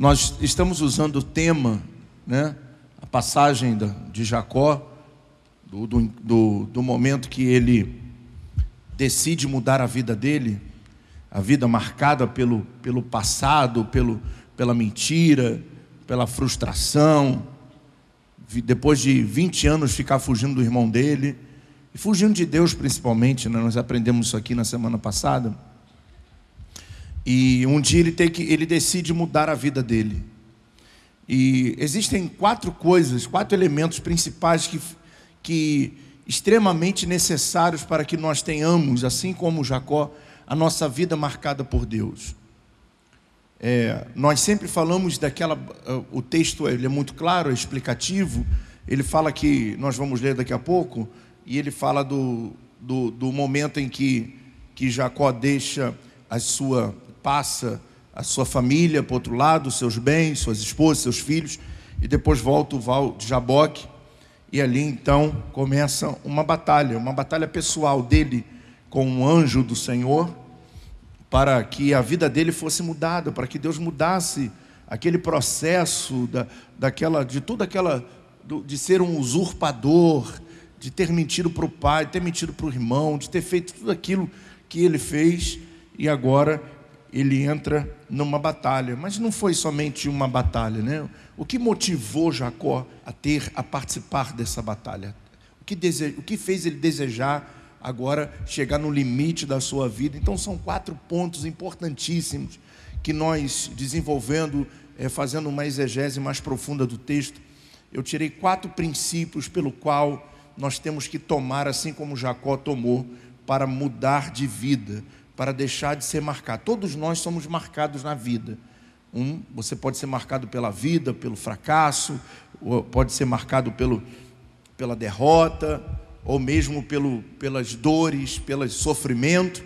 Nós estamos usando o tema, né, a passagem de Jacó, do, do, do momento que ele decide mudar a vida dele, a vida marcada pelo, pelo passado, pelo, pela mentira, pela frustração, depois de 20 anos ficar fugindo do irmão dele, e fugindo de Deus principalmente, né? nós aprendemos isso aqui na semana passada. E um dia ele, tem que, ele decide mudar a vida dele. E existem quatro coisas, quatro elementos principais que, que extremamente necessários para que nós tenhamos, assim como Jacó, a nossa vida marcada por Deus. É, nós sempre falamos daquela. O texto ele é muito claro, é explicativo. Ele fala que, nós vamos ler daqui a pouco, e ele fala do, do, do momento em que, que Jacó deixa a sua. Passa a sua família para outro lado, seus bens, suas esposas, seus filhos, e depois volta o Val de Jaboque, e ali então começa uma batalha, uma batalha pessoal dele com um anjo do Senhor, para que a vida dele fosse mudada, para que Deus mudasse aquele processo da, daquela, de toda aquela, de ser um usurpador, de ter mentido para o pai, de ter mentido para o irmão, de ter feito tudo aquilo que ele fez e agora ele entra numa batalha. Mas não foi somente uma batalha, né? O que motivou Jacó a ter, a participar dessa batalha? O que, dese... o que fez ele desejar agora chegar no limite da sua vida. Então, são quatro pontos importantíssimos que nós, desenvolvendo, é, fazendo uma exegese mais profunda do texto, eu tirei quatro princípios pelo qual nós temos que tomar, assim como Jacó tomou, para mudar de vida, para deixar de ser marcado. Todos nós somos marcados na vida. Um, você pode ser marcado pela vida, pelo fracasso, pode ser marcado pelo, pela derrota, ou mesmo pelo, pelas dores, pelo sofrimento,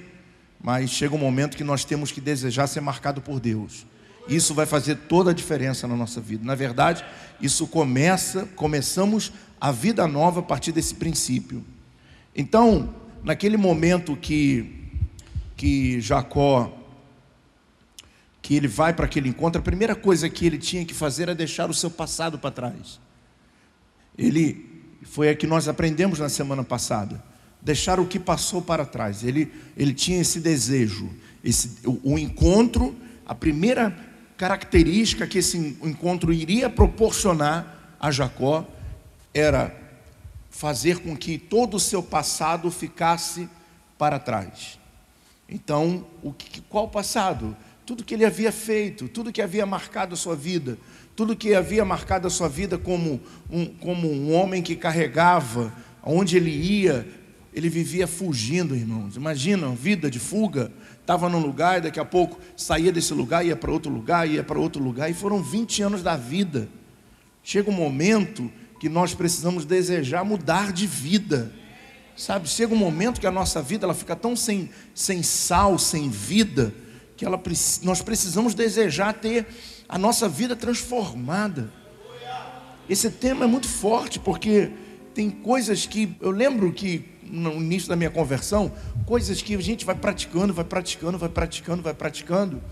mas chega um momento que nós temos que desejar ser marcado por Deus. Isso vai fazer toda a diferença na nossa vida. Na verdade, isso começa, começamos a vida nova a partir desse princípio. Então, naquele momento que que Jacó que ele vai para aquele encontro, a primeira coisa que ele tinha que fazer era deixar o seu passado para trás. Ele foi a que nós aprendemos na semana passada. Deixar o que passou para trás. Ele, ele tinha esse desejo, esse, o, o encontro, a primeira característica que esse encontro iria proporcionar a Jacó era fazer com que todo o seu passado ficasse para trás. Então, o que, qual passado? Tudo que ele havia feito, tudo que havia marcado a sua vida, tudo que havia marcado a sua vida como um, como um homem que carregava, onde ele ia, ele vivia fugindo, irmãos. Imagina, vida de fuga. Estava num lugar e daqui a pouco saía desse lugar, ia para outro lugar, ia para outro lugar. E foram 20 anos da vida. Chega um momento que nós precisamos desejar mudar de vida. Sabe, chega um momento que a nossa vida ela fica tão sem, sem sal, sem vida, que ela, nós precisamos desejar ter a nossa vida transformada. Esse tema é muito forte porque tem coisas que eu lembro que no início da minha conversão, coisas que a gente vai praticando, vai praticando, vai praticando, vai praticando,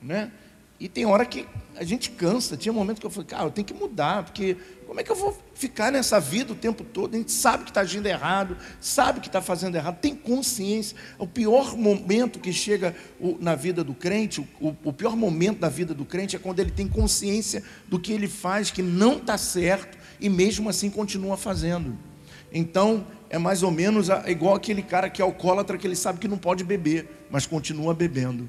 né? E tem hora que a gente cansa. Tinha um momento que eu falei, cara, eu tenho que mudar, porque como é que eu vou ficar nessa vida o tempo todo? A gente sabe que está agindo errado, sabe que está fazendo errado, tem consciência. O pior momento que chega na vida do crente, o, o pior momento da vida do crente é quando ele tem consciência do que ele faz, que não está certo, e mesmo assim continua fazendo. Então, é mais ou menos igual aquele cara que é alcoólatra, que ele sabe que não pode beber, mas continua bebendo.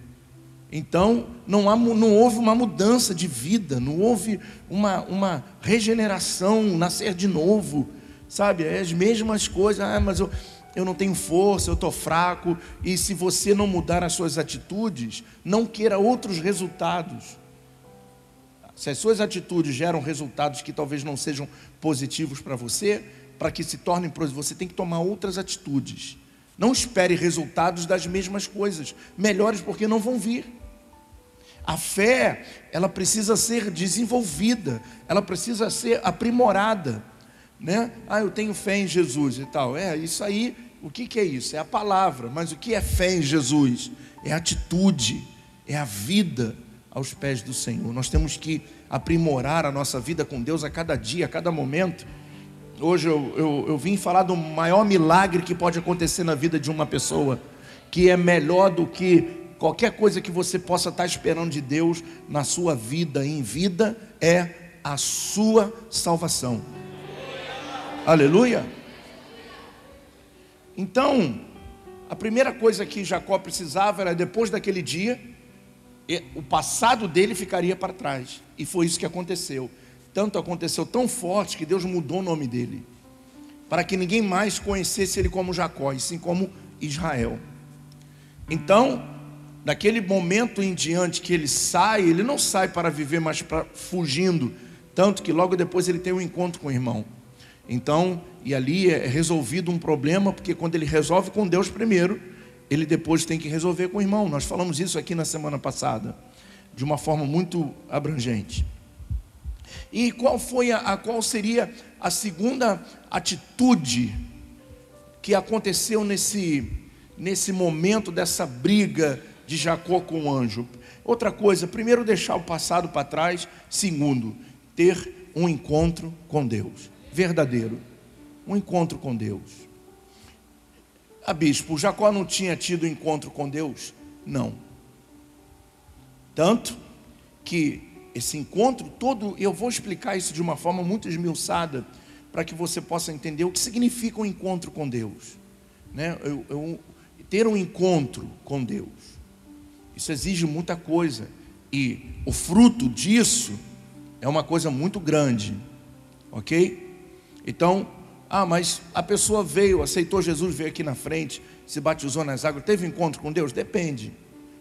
Então, não, há, não houve uma mudança de vida, não houve uma, uma regeneração, nascer de novo, sabe? É as mesmas coisas, ah, mas eu, eu não tenho força, eu estou fraco, e se você não mudar as suas atitudes, não queira outros resultados. Se as suas atitudes geram resultados que talvez não sejam positivos para você, para que se tornem positivos, você tem que tomar outras atitudes. Não espere resultados das mesmas coisas, melhores porque não vão vir. A fé, ela precisa ser desenvolvida, ela precisa ser aprimorada, né? Ah, eu tenho fé em Jesus e tal. É, isso aí, o que, que é isso? É a palavra, mas o que é fé em Jesus? É a atitude, é a vida. aos pés do Senhor. Nós temos que aprimorar a nossa vida com Deus a cada dia, a cada momento. Hoje eu, eu, eu vim falar do maior milagre que pode acontecer na vida de uma pessoa, que é melhor do que qualquer coisa que você possa estar esperando de Deus na sua vida, em vida, é a sua salvação. Aleluia. Então, a primeira coisa que Jacó precisava era depois daquele dia, o passado dele ficaria para trás. E foi isso que aconteceu. Tanto aconteceu tão forte que Deus mudou o nome dele, para que ninguém mais conhecesse ele como Jacó, e sim como Israel. Então, daquele momento em diante que ele sai, ele não sai para viver, mas para fugindo, tanto que logo depois ele tem um encontro com o irmão. Então, e ali é resolvido um problema, porque quando ele resolve com Deus primeiro, ele depois tem que resolver com o irmão. Nós falamos isso aqui na semana passada, de uma forma muito abrangente. E qual foi a, a qual seria a segunda atitude que aconteceu nesse nesse momento dessa briga de Jacó com o anjo? Outra coisa, primeiro deixar o passado para trás, segundo, ter um encontro com Deus, verdadeiro, um encontro com Deus. Ah, bispo, Jacó não tinha tido encontro com Deus? Não. Tanto que esse encontro todo, eu vou explicar isso de uma forma muito esmiuçada, para que você possa entender o que significa um encontro com Deus. Né? Eu, eu, ter um encontro com Deus, isso exige muita coisa, e o fruto disso é uma coisa muito grande, ok? Então, ah, mas a pessoa veio, aceitou Jesus, veio aqui na frente, se batizou nas águas, teve encontro com Deus? Depende.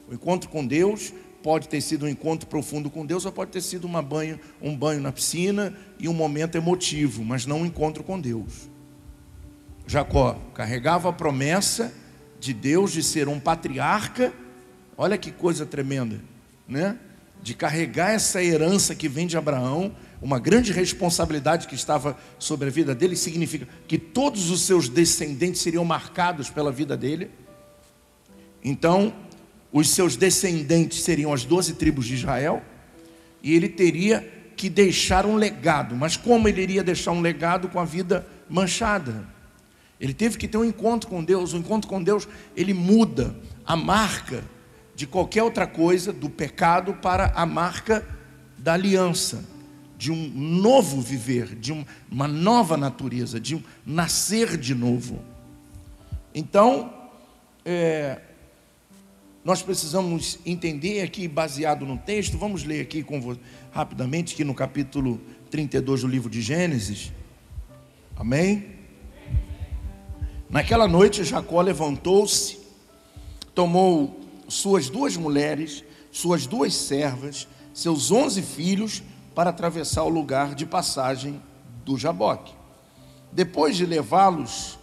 O encontro com Deus pode ter sido um encontro profundo com Deus, ou pode ter sido uma banho, um banho na piscina e um momento emotivo, mas não um encontro com Deus. Jacó carregava a promessa de Deus de ser um patriarca, olha que coisa tremenda, né? De carregar essa herança que vem de Abraão, uma grande responsabilidade que estava sobre a vida dele, significa que todos os seus descendentes seriam marcados pela vida dele. Então, os seus descendentes seriam as doze tribos de Israel, e ele teria que deixar um legado. Mas como ele iria deixar um legado com a vida manchada? Ele teve que ter um encontro com Deus. O encontro com Deus, ele muda a marca de qualquer outra coisa, do pecado, para a marca da aliança de um novo viver, de uma nova natureza, de um nascer de novo. Então, é, nós precisamos entender aqui, baseado no texto, vamos ler aqui com, rapidamente, aqui no capítulo 32 do livro de Gênesis. Amém? Naquela noite, Jacó levantou-se, tomou suas duas mulheres, suas duas servas, seus onze filhos, para atravessar o lugar de passagem do Jaboque. Depois de levá-los,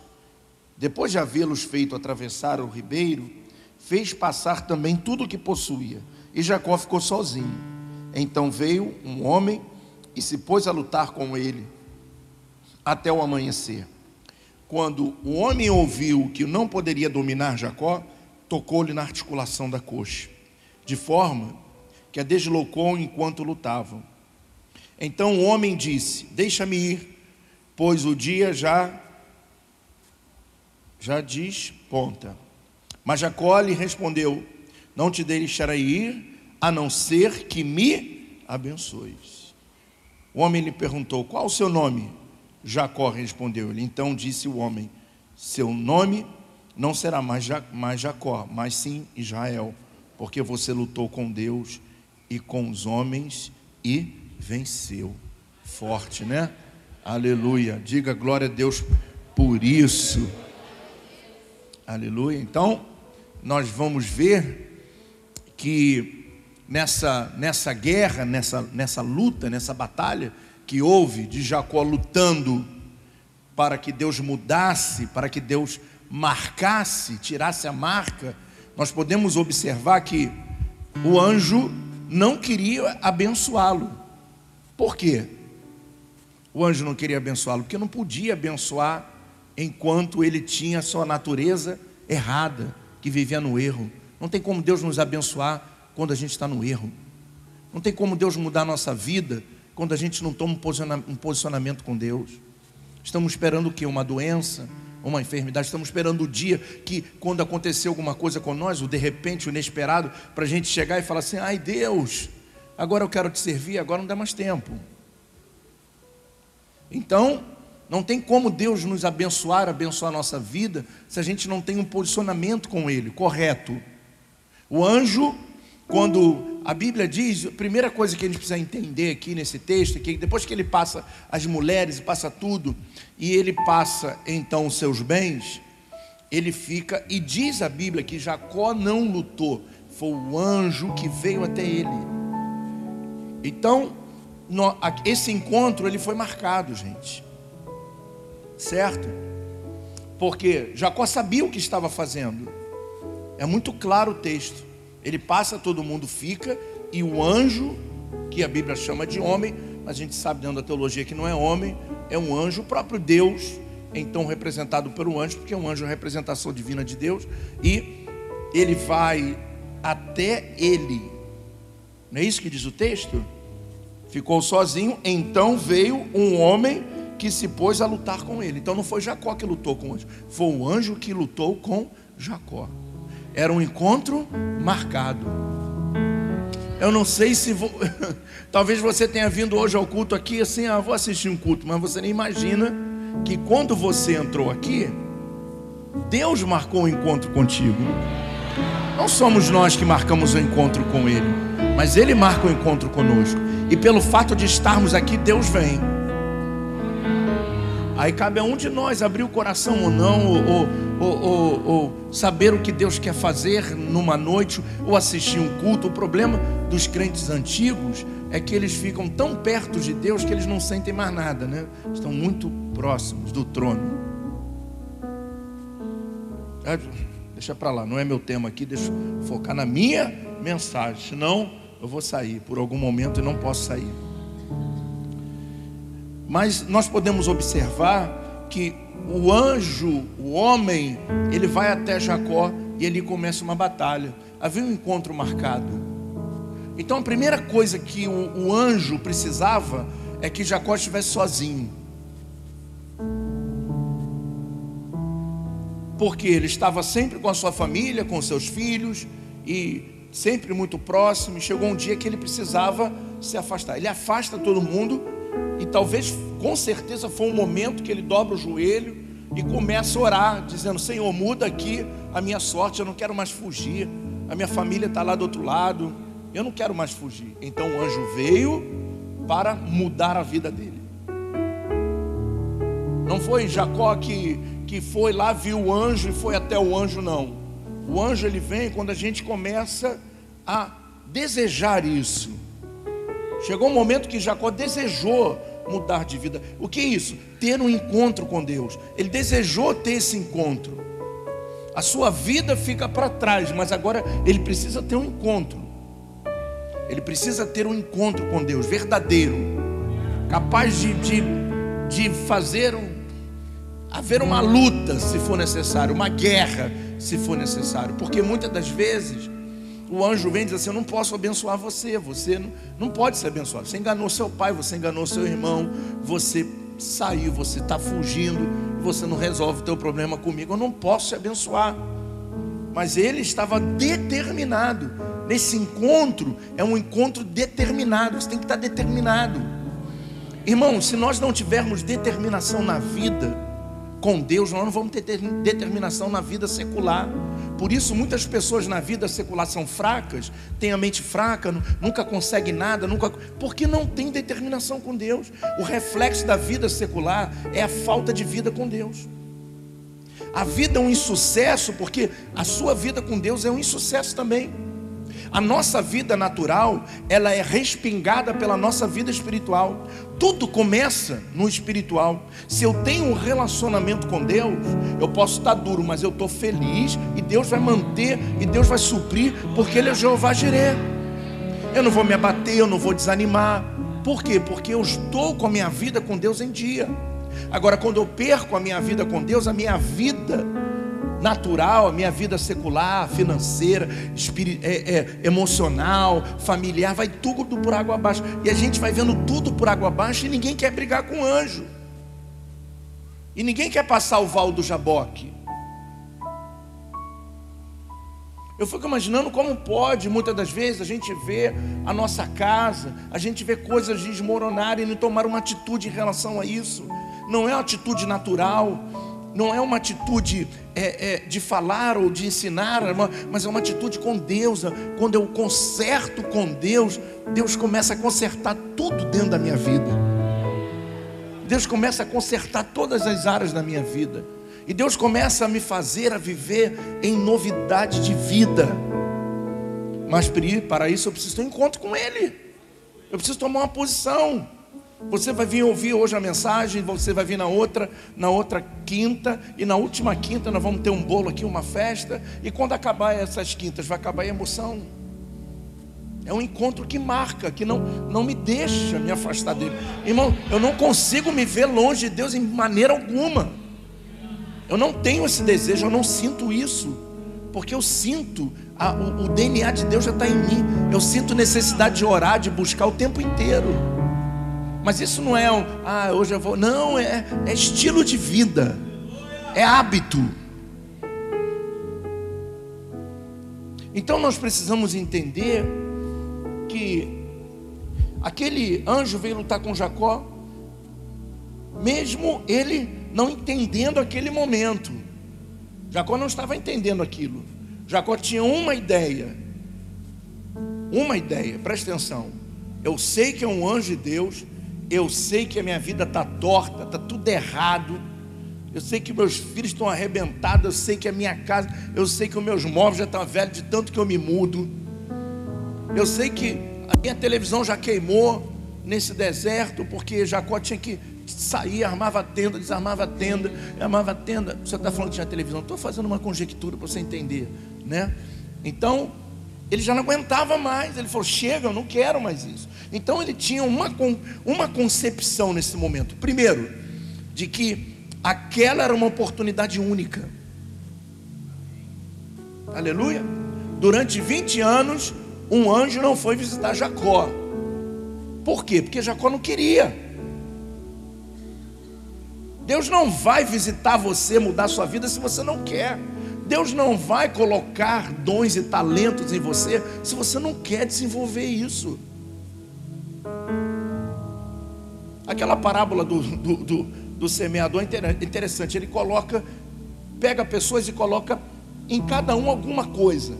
depois de havê-los feito atravessar o ribeiro, fez passar também tudo o que possuía, e Jacó ficou sozinho. Então veio um homem e se pôs a lutar com ele até o amanhecer. Quando o homem ouviu que não poderia dominar Jacó, tocou-lhe na articulação da coxa, de forma que a deslocou enquanto lutavam. Então o homem disse: Deixa-me ir, pois o dia já já diz ponta. Mas Jacó lhe respondeu: Não te deixarei ir, a não ser que me abençoes. O homem lhe perguntou: Qual o seu nome? Jacó respondeu-lhe. Então disse o homem: Seu nome não será mais, mais Jacó, mas sim Israel, porque você lutou com Deus e com os homens e venceu. Forte, né? Aleluia. Diga glória a Deus por isso. Aleluia. Então, nós vamos ver que nessa, nessa guerra, nessa, nessa luta, nessa batalha que houve de Jacó lutando para que Deus mudasse, para que Deus marcasse, tirasse a marca, nós podemos observar que o anjo não queria abençoá-lo. Por quê? O anjo não queria abençoá-lo, porque não podia abençoar enquanto ele tinha sua natureza errada, que vivia no erro. Não tem como Deus nos abençoar quando a gente está no erro. Não tem como Deus mudar a nossa vida quando a gente não toma um posicionamento com Deus. Estamos esperando o que? Uma doença, uma enfermidade. Estamos esperando o dia que, quando acontecer alguma coisa com nós, o de repente, o inesperado, para a gente chegar e falar assim: ai Deus, agora eu quero te servir, agora não dá mais tempo. Então, não tem como Deus nos abençoar, abençoar a nossa vida, se a gente não tem um posicionamento com Ele correto. O anjo, quando a Bíblia diz, a primeira coisa que a gente precisa entender aqui nesse texto é que depois que ele passa as mulheres passa tudo, e ele passa então os seus bens, ele fica, e diz a Bíblia que Jacó não lutou, foi o anjo que veio até ele. Então, esse encontro ele foi marcado, gente. Certo? Porque Jacó sabia o que estava fazendo. É muito claro o texto. Ele passa, todo mundo fica, e o anjo, que a Bíblia chama de homem, mas a gente sabe dentro da teologia que não é homem, é um anjo, o próprio Deus, então representado pelo anjo, porque é um anjo, a representação divina de Deus, e ele vai até ele. Não é isso que diz o texto? Ficou sozinho, então veio um homem que se pôs a lutar com ele. Então não foi Jacó que lutou com o anjo, foi o anjo que lutou com Jacó. Era um encontro marcado. Eu não sei se vou... talvez você tenha vindo hoje ao culto aqui assim, ah, vou assistir um culto, mas você nem imagina que quando você entrou aqui, Deus marcou o um encontro contigo. Não somos nós que marcamos o encontro com Ele, mas Ele marca o encontro conosco. E pelo fato de estarmos aqui, Deus vem. Aí cabe a um de nós abrir o coração ou não, ou, ou, ou, ou, saber o que Deus quer fazer numa noite, ou assistir um culto. O problema dos crentes antigos é que eles ficam tão perto de Deus que eles não sentem mais nada, né? Estão muito próximos do trono. É, deixa para lá, não é meu tema aqui, deixa eu focar na minha mensagem, senão eu vou sair por algum momento e não posso sair. Mas nós podemos observar que o anjo, o homem, ele vai até Jacó e ele começa uma batalha. Havia um encontro marcado. Então a primeira coisa que o, o anjo precisava é que Jacó estivesse sozinho. Porque ele estava sempre com a sua família, com seus filhos e sempre muito próximo. E chegou um dia que ele precisava se afastar. Ele afasta todo mundo e talvez, com certeza, foi um momento que ele dobra o joelho e começa a orar, dizendo: Senhor, muda aqui a minha sorte, eu não quero mais fugir. A minha família está lá do outro lado, eu não quero mais fugir. Então o anjo veio para mudar a vida dele. Não foi Jacó que, que foi lá, viu o anjo e foi até o anjo, não. O anjo ele vem quando a gente começa a desejar isso. Chegou um momento que Jacó desejou mudar de vida. O que é isso? Ter um encontro com Deus. Ele desejou ter esse encontro. A sua vida fica para trás, mas agora ele precisa ter um encontro. Ele precisa ter um encontro com Deus verdadeiro, capaz de, de, de fazer um, haver uma luta, se for necessário, uma guerra, se for necessário, porque muitas das vezes o anjo vem e diz assim: Eu não posso abençoar você, você não, não pode ser abençoado. Você enganou seu pai, você enganou seu irmão, você saiu, você está fugindo, você não resolve o teu problema comigo, eu não posso te abençoar. Mas ele estava determinado. Nesse encontro, é um encontro determinado, você tem que estar determinado. Irmão, se nós não tivermos determinação na vida com Deus, nós não vamos ter determinação na vida secular. Por isso, muitas pessoas na vida secular são fracas, têm a mente fraca, nunca conseguem nada, nunca, porque não tem determinação com Deus. O reflexo da vida secular é a falta de vida com Deus. A vida é um insucesso porque a sua vida com Deus é um insucesso também. A nossa vida natural, ela é respingada pela nossa vida espiritual. Tudo começa no espiritual. Se eu tenho um relacionamento com Deus, eu posso estar duro, mas eu estou feliz e Deus vai manter e Deus vai suprir, porque Ele é Jeová Jireh. Eu não vou me abater, eu não vou desanimar. Por quê? Porque eu estou com a minha vida com Deus em dia. Agora, quando eu perco a minha vida com Deus, a minha vida natural, a minha vida secular, financeira, é, é, emocional, familiar, vai tudo por água abaixo. E a gente vai vendo tudo por água abaixo e ninguém quer brigar com o anjo. E ninguém quer passar o val do Jaboque. Eu fico imaginando como pode, muitas das vezes, a gente vê a nossa casa, a gente vê coisas desmoronarem e não tomar uma atitude em relação a isso. Não é uma atitude natural, não é uma atitude é, é, de falar ou de ensinar, mas é uma atitude com Deus. Quando eu conserto com Deus, Deus começa a consertar tudo dentro da minha vida. Deus começa a consertar todas as áreas da minha vida. E Deus começa a me fazer a viver em novidade de vida. Mas para isso eu preciso ter um encontro com Ele. Eu preciso tomar uma posição. Você vai vir ouvir hoje a mensagem, você vai vir na outra, na outra quinta, e na última quinta nós vamos ter um bolo aqui, uma festa, e quando acabar essas quintas, vai acabar a emoção. É um encontro que marca, que não, não me deixa me afastar dele. Irmão, eu não consigo me ver longe de Deus em maneira alguma. Eu não tenho esse desejo, eu não sinto isso, porque eu sinto, a, o, o DNA de Deus já está em mim. Eu sinto necessidade de orar, de buscar o tempo inteiro. Mas isso não é, um, ah, hoje eu vou. Não, é, é estilo de vida, é hábito. Então nós precisamos entender que aquele anjo veio lutar com Jacó, mesmo ele não entendendo aquele momento. Jacó não estava entendendo aquilo. Jacó tinha uma ideia. Uma ideia, presta atenção. Eu sei que é um anjo de Deus. Eu sei que a minha vida está torta, está tudo errado. Eu sei que meus filhos estão arrebentados. Eu sei que a minha casa, eu sei que os meus móveis já estão velhos de tanto que eu me mudo. Eu sei que a minha televisão já queimou nesse deserto, porque Jacó tinha que saía, armava tenda, desarmava tenda, armava tenda. Você está falando que tinha televisão? Estou fazendo uma conjectura para você entender, né? Então, ele já não aguentava mais. Ele falou: chega, eu não quero mais isso. Então, ele tinha uma, uma concepção nesse momento. Primeiro, de que aquela era uma oportunidade única. Aleluia. Durante 20 anos, um anjo não foi visitar Jacó. Por quê? Porque Jacó não queria. Deus não vai visitar você, mudar sua vida se você não quer. Deus não vai colocar dons e talentos em você se você não quer desenvolver isso. Aquela parábola do, do, do, do semeador é interessante. Ele coloca, pega pessoas e coloca em cada um alguma coisa.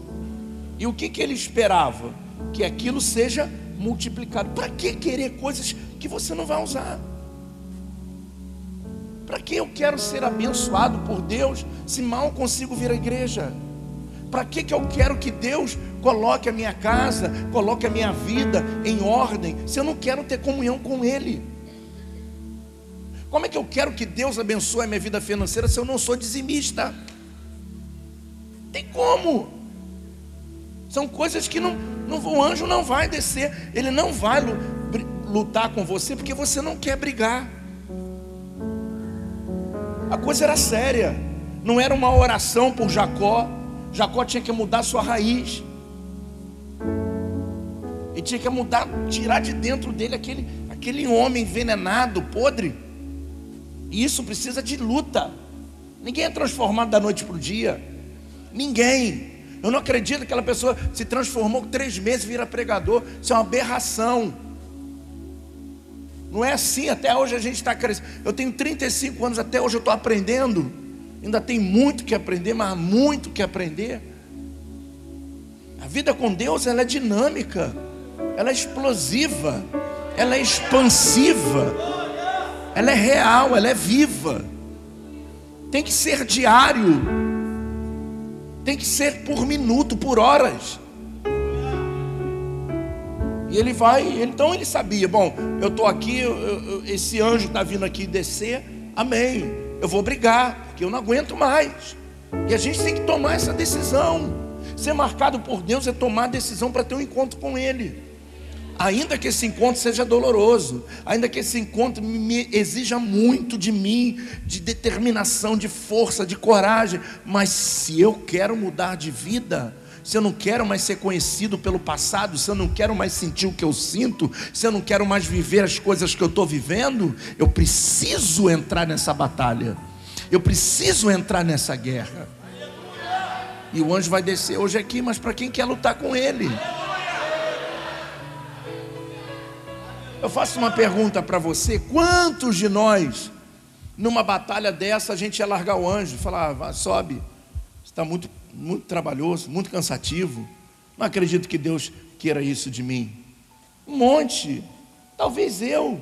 E o que, que ele esperava? Que aquilo seja multiplicado. Para que querer coisas que você não vai usar? Para que eu quero ser abençoado por Deus se mal consigo vir à igreja? Para que, que eu quero que Deus coloque a minha casa, coloque a minha vida em ordem, se eu não quero ter comunhão com Ele? Como é que eu quero que Deus abençoe a minha vida financeira se eu não sou dizimista? Tem como? São coisas que não, não, o anjo não vai descer, ele não vai lutar com você porque você não quer brigar. A coisa era séria. Não era uma oração por Jacó. Jacó tinha que mudar sua raiz. Ele tinha que mudar, tirar de dentro dele aquele, aquele homem envenenado, podre. E isso precisa de luta. Ninguém é transformado da noite para o dia. Ninguém. Eu não acredito que aquela pessoa se transformou três meses e vira pregador. Isso é uma aberração. Não é assim, até hoje a gente está crescendo. Eu tenho 35 anos, até hoje eu estou aprendendo. Ainda tem muito que aprender, mas muito que aprender. A vida com Deus ela é dinâmica, ela é explosiva, ela é expansiva, ela é real, ela é viva. Tem que ser diário, tem que ser por minuto, por horas. E ele vai, então ele sabia, bom, eu estou aqui, eu, eu, esse anjo está vindo aqui descer, amém. Eu vou brigar, porque eu não aguento mais. E a gente tem que tomar essa decisão. Ser marcado por Deus é tomar a decisão para ter um encontro com Ele. Ainda que esse encontro seja doloroso, ainda que esse encontro me exija muito de mim, de determinação, de força, de coragem, mas se eu quero mudar de vida, se eu não quero mais ser conhecido pelo passado, se eu não quero mais sentir o que eu sinto, se eu não quero mais viver as coisas que eu estou vivendo, eu preciso entrar nessa batalha, eu preciso entrar nessa guerra. E o anjo vai descer hoje aqui, mas para quem quer lutar com ele? Eu faço uma pergunta para você: quantos de nós, numa batalha dessa, a gente ia largar o anjo falar, ah, sobe, está muito, muito trabalhoso, muito cansativo. Não acredito que Deus queira isso de mim. Um monte, talvez eu.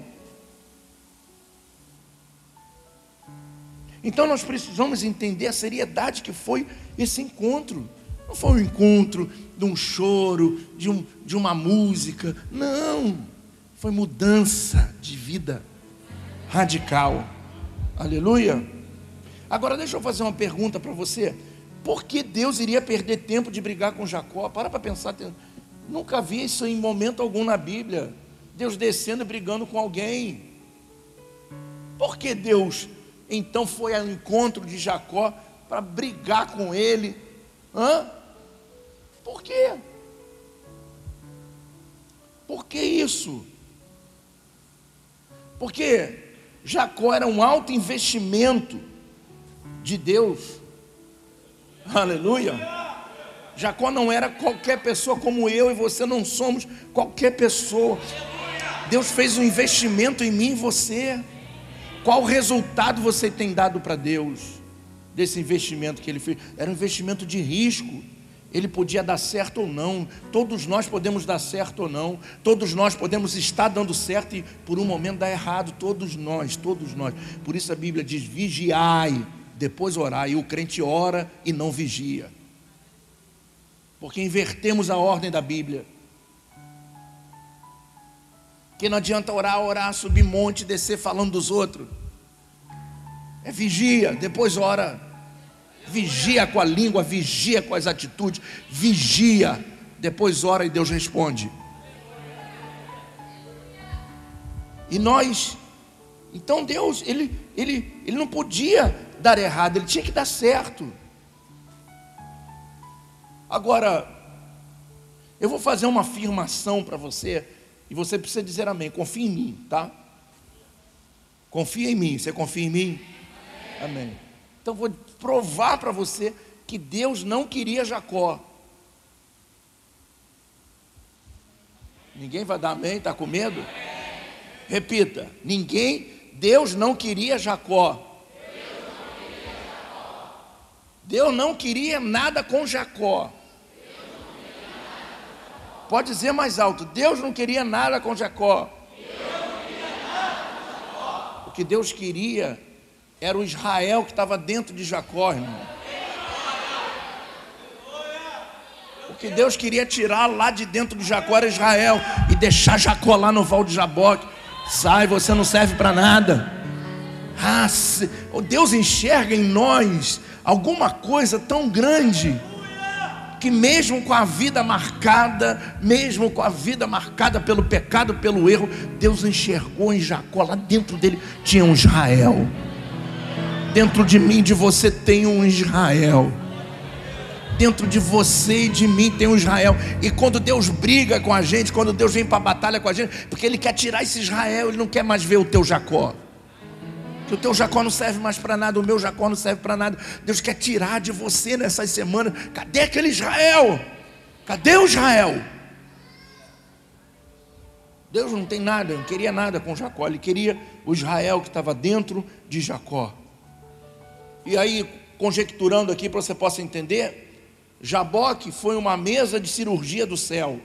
Então nós precisamos entender a seriedade que foi esse encontro. Não foi um encontro de um choro, de, um, de uma música. Não foi mudança de vida radical. Aleluia. Agora deixa eu fazer uma pergunta para você. Por que Deus iria perder tempo de brigar com Jacó? Para para pensar. Nunca vi isso em momento algum na Bíblia. Deus descendo e brigando com alguém. Por que Deus então foi ao encontro de Jacó para brigar com ele? Hã? Por quê? Por que isso? Porque Jacó era um alto investimento de Deus. Aleluia. Jacó não era qualquer pessoa como eu e você não somos qualquer pessoa. Deus fez um investimento em mim e você. Qual resultado você tem dado para Deus desse investimento que ele fez? Era um investimento de risco. Ele podia dar certo ou não, todos nós podemos dar certo ou não, todos nós podemos estar dando certo e por um momento dar errado, todos nós, todos nós. Por isso a Bíblia diz: vigiai, depois orai. E o crente ora e não vigia, porque invertemos a ordem da Bíblia. Que não adianta orar, orar, subir monte, descer falando dos outros. É vigia, depois ora vigia com a língua, vigia com as atitudes, vigia, depois ora e Deus responde. E nós, então Deus, ele, ele, ele não podia dar errado, ele tinha que dar certo. Agora, eu vou fazer uma afirmação para você, e você precisa dizer amém. Confia em mim, tá? Confia em mim. Você confia em mim? Amém. Então vou provar para você que Deus não queria Jacó. Ninguém vai dar amém? Está com medo? Repita: ninguém, Deus não queria Jacó. Deus não queria nada com Jacó. Pode dizer mais alto: Deus não queria nada com Jacó. O que Deus queria era o Israel que estava dentro de Jacó, irmão. O que Deus queria tirar lá de dentro de Jacó era Israel e deixar Jacó lá no Val de Jaboque. Sai, você não serve para nada. Ah, Deus enxerga em nós alguma coisa tão grande que mesmo com a vida marcada, mesmo com a vida marcada pelo pecado, pelo erro, Deus enxergou em Jacó, lá dentro dele tinha um Israel. Dentro de mim, de você tem um Israel. Dentro de você e de mim tem um Israel. E quando Deus briga com a gente, quando Deus vem para a batalha com a gente, porque Ele quer tirar esse Israel, Ele não quer mais ver o teu Jacó. Que o teu Jacó não serve mais para nada, o meu Jacó não serve para nada. Deus quer tirar de você nessas semanas. Cadê aquele Israel? Cadê o Israel? Deus não tem nada, não queria nada com Jacó, ele queria o Israel que estava dentro de Jacó. E aí, conjecturando aqui para você possa entender, Jaboque foi uma mesa de cirurgia do céu.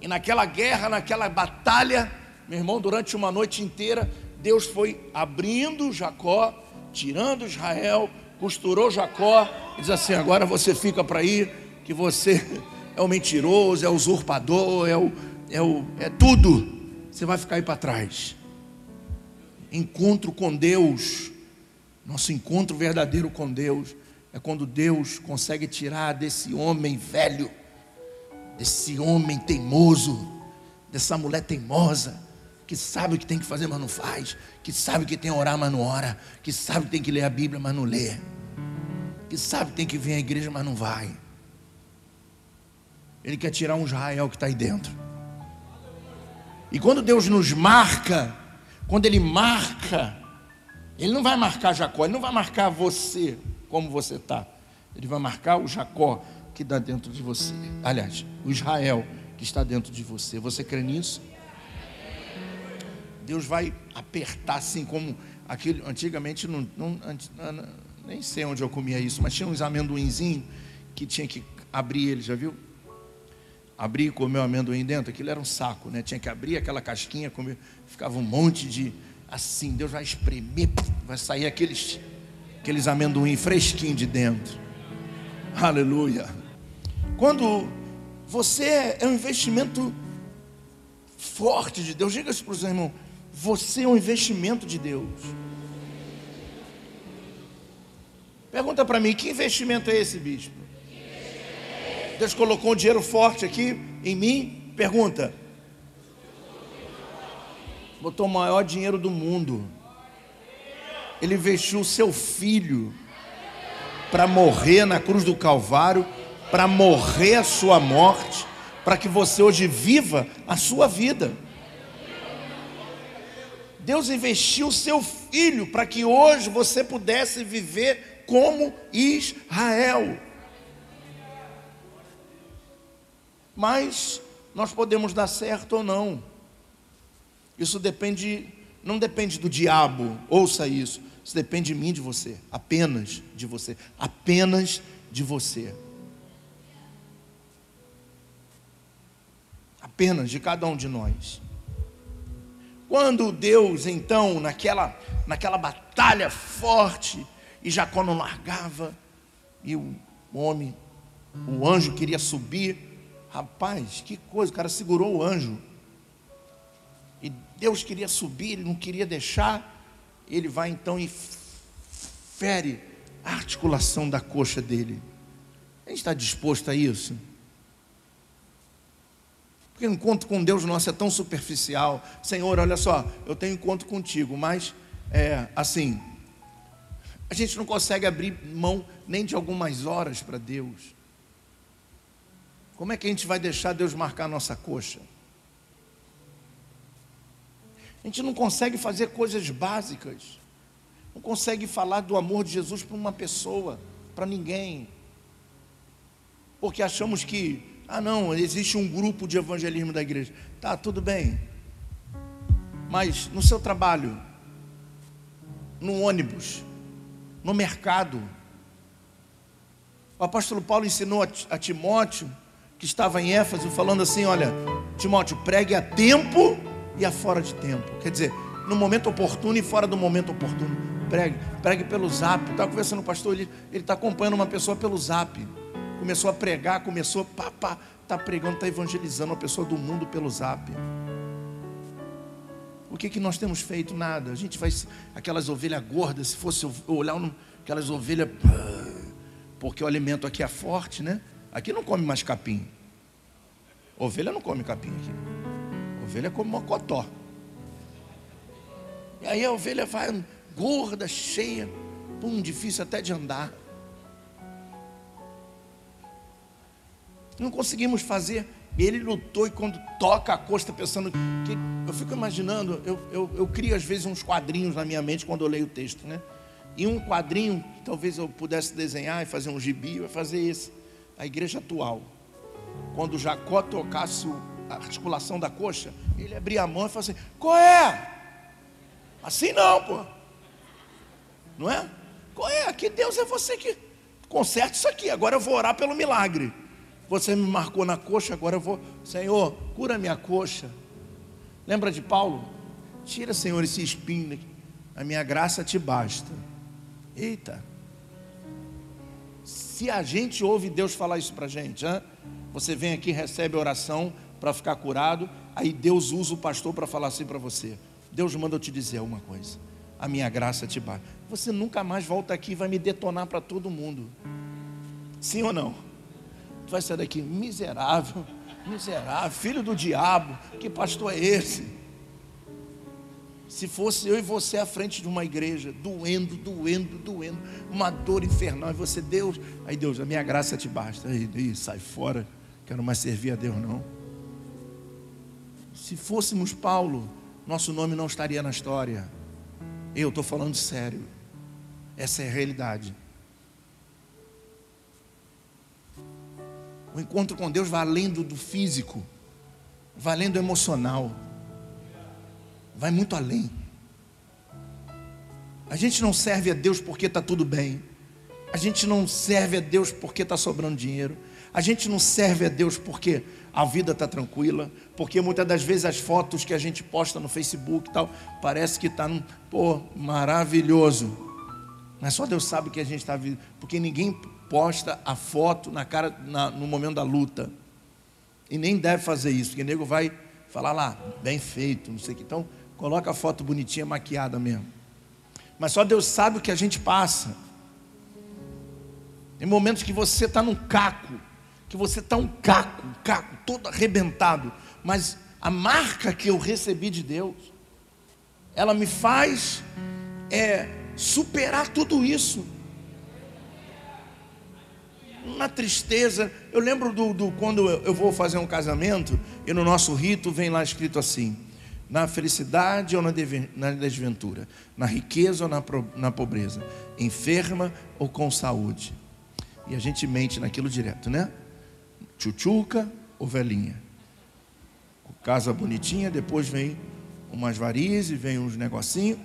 E naquela guerra, naquela batalha, meu irmão, durante uma noite inteira, Deus foi abrindo Jacó, tirando Israel, costurou Jacó, e diz assim: agora você fica para ir, que você é o mentiroso, é o usurpador, é o, é o é tudo. Você vai ficar aí para trás. Encontro com Deus nosso encontro verdadeiro com Deus é quando Deus consegue tirar desse homem velho, desse homem teimoso, dessa mulher teimosa, que sabe o que tem que fazer, mas não faz, que sabe que tem que orar, mas não ora, que sabe que tem que ler a Bíblia, mas não lê, que sabe que tem que vir à igreja, mas não vai. Ele quer tirar um Israel que está aí dentro. E quando Deus nos marca, quando Ele marca, Ele não vai marcar Jacó, Ele não vai marcar você como você está. Ele vai marcar o Jacó que está dentro de você. Aliás, o Israel que está dentro de você. Você crê nisso? Deus vai apertar assim como aquele antigamente não, não, nem sei onde eu comia isso, mas tinha uns amendoinzinhos que tinha que abrir ele, já viu? Abrir e comer o amendoim dentro, aquilo era um saco, né? Tinha que abrir aquela casquinha, comer, ficava um monte de assim, Deus vai espremer, vai sair aqueles aqueles amendoim fresquinho de dentro. Aleluia. Quando você é um investimento forte de Deus, diga isso para os irmãos, você é um investimento de Deus. Pergunta para mim, que investimento é esse, bispo? Deus colocou um dinheiro forte aqui em mim? Pergunta. Botou o maior dinheiro do mundo. Ele investiu o seu filho para morrer na cruz do Calvário, para morrer a sua morte, para que você hoje viva a sua vida. Deus investiu o seu filho para que hoje você pudesse viver como Israel. Mas nós podemos dar certo ou não. Isso depende, não depende do diabo, ouça isso. Isso depende de mim, de você, apenas de você, apenas de você. Apenas de cada um de nós. Quando Deus, então, naquela, naquela batalha forte, e Jacó não largava, e o homem, o anjo queria subir, rapaz, que coisa, o cara segurou o anjo, Deus queria subir, ele não queria deixar, ele vai então e fere a articulação da coxa dele. A gente está disposto a isso? Porque o encontro com Deus nosso é tão superficial. Senhor, olha só, eu tenho encontro contigo, mas é assim, a gente não consegue abrir mão nem de algumas horas para Deus. Como é que a gente vai deixar Deus marcar a nossa coxa? A gente não consegue fazer coisas básicas. Não consegue falar do amor de Jesus para uma pessoa, para ninguém. Porque achamos que ah, não, existe um grupo de evangelismo da igreja. Tá, tudo bem. Mas no seu trabalho, no ônibus, no mercado, o apóstolo Paulo ensinou a Timóteo, que estava em Éfeso, falando assim: Olha, Timóteo, pregue a tempo e a fora de tempo. Quer dizer, no momento oportuno e fora do momento oportuno. Pregue, pregue pelo zap. Estava conversando com o pastor, ele está acompanhando uma pessoa pelo zap começou a pregar, começou, pá, pá, tá pregando, está evangelizando uma pessoa do mundo pelo zap. O que, que nós temos feito? Nada. A gente vai, aquelas ovelhas gordas, se fosse olhar aquelas ovelhas, porque o alimento aqui é forte, né? Aqui não come mais capim. Ovelha não come capim aqui. Ovelha come mocotó. E aí a ovelha vai gorda, cheia, pum, difícil até de andar. Não conseguimos fazer. Ele lutou e quando toca a costa, pensando que. Eu fico imaginando, eu, eu, eu crio às vezes uns quadrinhos na minha mente quando eu leio o texto, né? E um quadrinho, talvez eu pudesse desenhar e fazer um gibi, vai fazer esse. A igreja atual. Quando Jacó tocasse a articulação da coxa, ele abria a mão e falava assim: qual é? Assim não, pô. Não é? Qual é? Que Deus é você que conserta isso aqui. Agora eu vou orar pelo milagre. Você me marcou na coxa, agora eu vou, Senhor, cura minha coxa. Lembra de Paulo? Tira, Senhor, esse espinho, a minha graça te basta. Eita. Se a gente ouve Deus falar isso para a gente, hein? você vem aqui, recebe oração para ficar curado, aí Deus usa o pastor para falar assim para você. Deus manda eu te dizer uma coisa: a minha graça te basta. Você nunca mais volta aqui e vai me detonar para todo mundo. Sim ou não? vai sair daqui miserável, Miserável, filho do diabo, que pastor é esse? Se fosse eu e você à frente de uma igreja, doendo, doendo, doendo, uma dor infernal, e você, Deus, aí Deus, a minha graça te basta, aí, aí sai fora, quero mais servir a Deus não. Se fôssemos Paulo, nosso nome não estaria na história. Eu estou falando sério, essa é a realidade. O encontro com Deus vai além do, do físico, vai além do emocional, vai muito além. A gente não serve a Deus porque está tudo bem, a gente não serve a Deus porque está sobrando dinheiro, a gente não serve a Deus porque a vida está tranquila, porque muitas das vezes as fotos que a gente posta no Facebook e tal, parece que está, pô, maravilhoso. Mas só Deus sabe que a gente está vivendo, porque ninguém posta a foto na cara na, no momento da luta. E nem deve fazer isso, porque o nego vai falar lá, bem feito, não sei o que. Então, coloca a foto bonitinha, maquiada mesmo. Mas só Deus sabe o que a gente passa. Tem momentos que você está num caco, que você está um caco, um caco, todo arrebentado. Mas a marca que eu recebi de Deus, ela me faz é, superar tudo isso uma tristeza. Eu lembro do, do quando eu vou fazer um casamento e no nosso rito vem lá escrito assim: na felicidade ou na, desventura, na riqueza ou na, na pobreza, enferma ou com saúde. E a gente mente naquilo direto, né? Chuchuca ou velhinha. Casa bonitinha, depois vem umas varizes, vem uns negocinhos.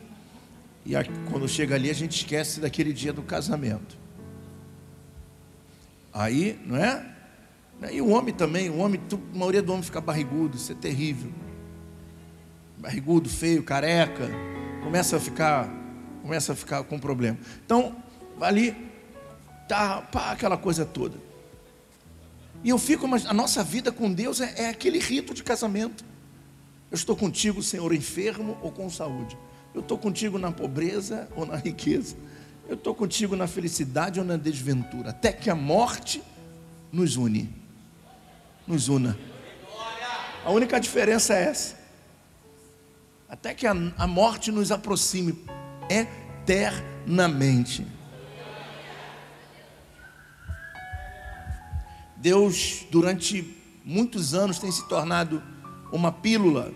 E quando chega ali, a gente esquece daquele dia do casamento. Aí, não é? E o homem também, o homem, a maioria do homem fica barrigudo, isso é terrível. Barrigudo, feio, careca, começa a ficar, começa a ficar com problema. Então, ali tá pá, aquela coisa toda. E eu fico, mas a nossa vida com Deus é, é aquele rito de casamento. Eu estou contigo, Senhor, enfermo ou com saúde. Eu estou contigo na pobreza ou na riqueza. Eu estou contigo na felicidade ou na desventura, até que a morte nos une, nos una. A única diferença é essa. Até que a, a morte nos aproxime eternamente. Deus, durante muitos anos, tem se tornado uma pílula,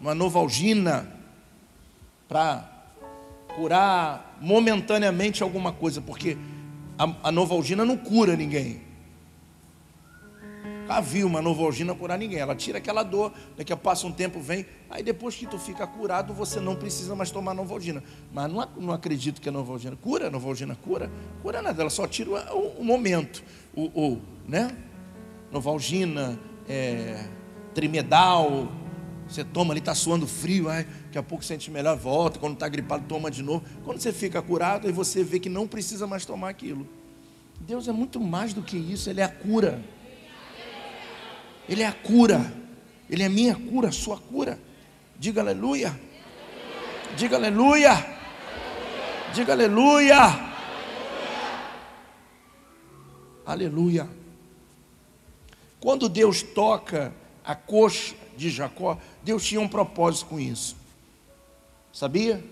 uma novalgina para curar momentaneamente alguma coisa, porque a, a novalgina não cura ninguém. Nunca viu uma novalgina curar ninguém. Ela tira aquela dor, daqui a passa um tempo, vem. Aí depois que tu fica curado, você não precisa mais tomar novalgina. Mas não, não acredito que a novalgina cura, a novalgina cura, cura nada, ela só tira o, o momento. O, o, né? Novalgina, é, trimedal, você toma ali, está suando frio, ai, daqui a pouco sente melhor, volta. Quando está gripado, toma de novo. Quando você fica curado, aí você vê que não precisa mais tomar aquilo. Deus é muito mais do que isso, Ele é a cura. Ele é a cura. Ele é minha cura, sua cura. Diga aleluia. Diga aleluia. Diga aleluia. Aleluia. Quando Deus toca a coxa de Jacó, Deus tinha um propósito com isso. Sabia?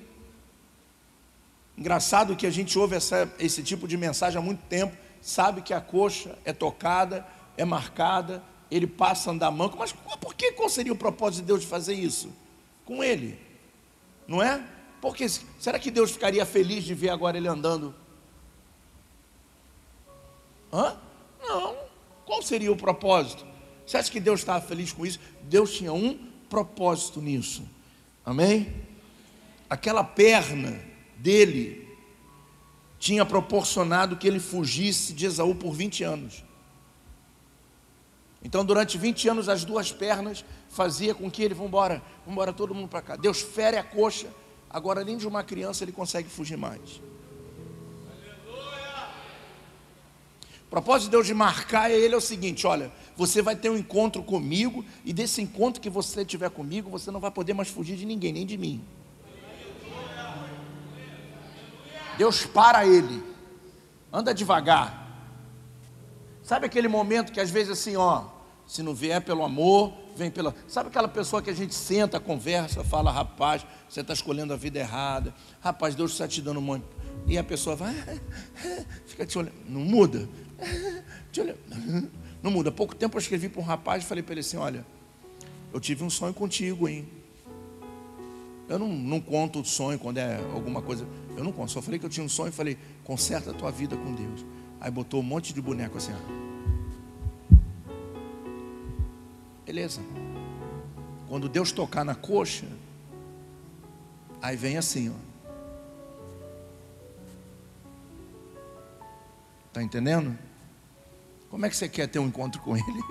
Engraçado que a gente ouve essa, esse tipo de mensagem há muito tempo, sabe que a coxa é tocada, é marcada, ele passa a andar manco, mas por que qual seria o propósito de Deus de fazer isso? Com ele, não é? Porque será que Deus ficaria feliz de ver agora ele andando? Hã? Não. Qual seria o propósito? Você acha que Deus estava feliz com isso? Deus tinha um propósito nisso. Amém? Aquela perna dele tinha proporcionado que ele fugisse de Esaú por 20 anos. Então, durante 20 anos, as duas pernas fazia com que ele, vamos embora, vamos embora todo mundo para cá. Deus fere a coxa, agora nem de uma criança ele consegue fugir mais. O propósito de Deus de marcar ele é o seguinte: olha, você vai ter um encontro comigo, e desse encontro que você tiver comigo, você não vai poder mais fugir de ninguém, nem de mim. Deus para ele, anda devagar. Sabe aquele momento que às vezes assim, ó, Se não vier pelo amor, vem pela. Sabe aquela pessoa que a gente senta, conversa, fala, rapaz, você está escolhendo a vida errada. Rapaz, Deus está te dando um monte. E a pessoa vai, fica te olhando. Não muda. Te olhando. Não muda. Pouco tempo eu escrevi para um rapaz e falei para ele assim: olha, eu tive um sonho contigo, hein? Eu não, não conto o sonho quando é alguma coisa. Eu não conto. Só falei que eu tinha um sonho e falei, conserta a tua vida com Deus. Aí botou um monte de boneco assim, ó. Beleza. Quando Deus tocar na coxa, aí vem assim, ó. Tá entendendo? Como é que você quer ter um encontro com Ele?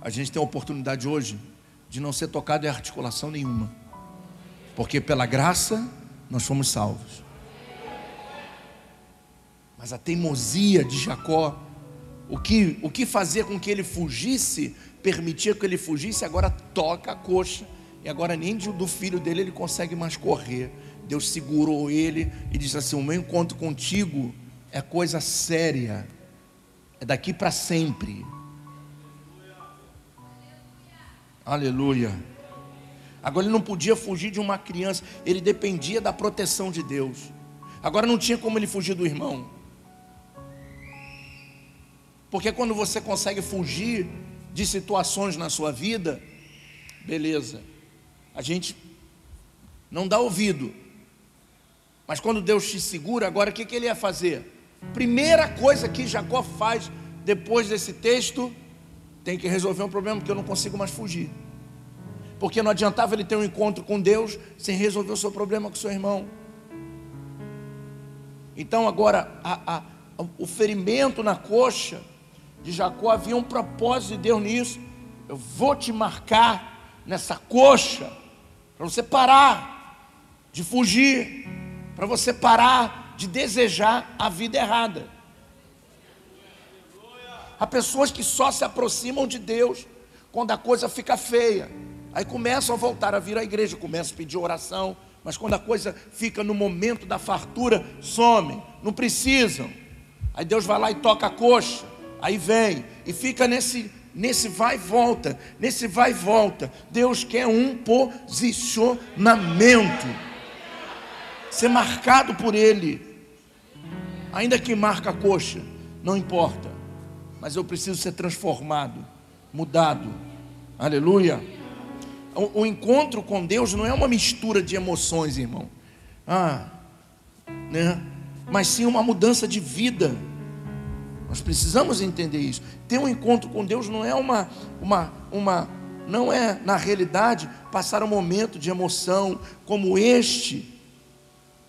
A gente tem a oportunidade hoje de não ser tocado em articulação nenhuma, porque pela graça nós fomos salvos. Mas a teimosia de Jacó, o que, o que fazia com que ele fugisse, permitia que ele fugisse, agora toca a coxa, e agora nem do filho dele ele consegue mais correr. Deus segurou ele e disse assim: O meu encontro contigo é coisa séria, é daqui para sempre. Aleluia. Agora ele não podia fugir de uma criança, ele dependia da proteção de Deus. Agora não tinha como ele fugir do irmão. Porque quando você consegue fugir de situações na sua vida, beleza, a gente não dá ouvido. Mas quando Deus te segura, agora o que, que ele ia fazer? Primeira coisa que Jacó faz depois desse texto, tem que resolver um problema, porque eu não consigo mais fugir. Porque não adiantava ele ter um encontro com Deus sem resolver o seu problema com seu irmão. Então agora, a, a, o ferimento na coxa de Jacó havia um propósito de Deus nisso. Eu vou te marcar nessa coxa, para você parar de fugir, para você parar de desejar a vida errada. Há pessoas que só se aproximam de Deus quando a coisa fica feia. Aí começam a voltar a vir à igreja, começam a pedir oração, mas quando a coisa fica no momento da fartura, somem, não precisam. Aí Deus vai lá e toca a coxa. Aí vem e fica nesse nesse vai e volta, nesse vai e volta. Deus quer um posicionamento. Ser marcado por ele. Ainda que marca a coxa, não importa. Mas eu preciso ser transformado, mudado. Aleluia. O, o encontro com Deus não é uma mistura de emoções, irmão. Ah, né? Mas sim uma mudança de vida nós precisamos entender isso. Ter um encontro com Deus não é uma, uma, uma, não é na realidade passar um momento de emoção como este,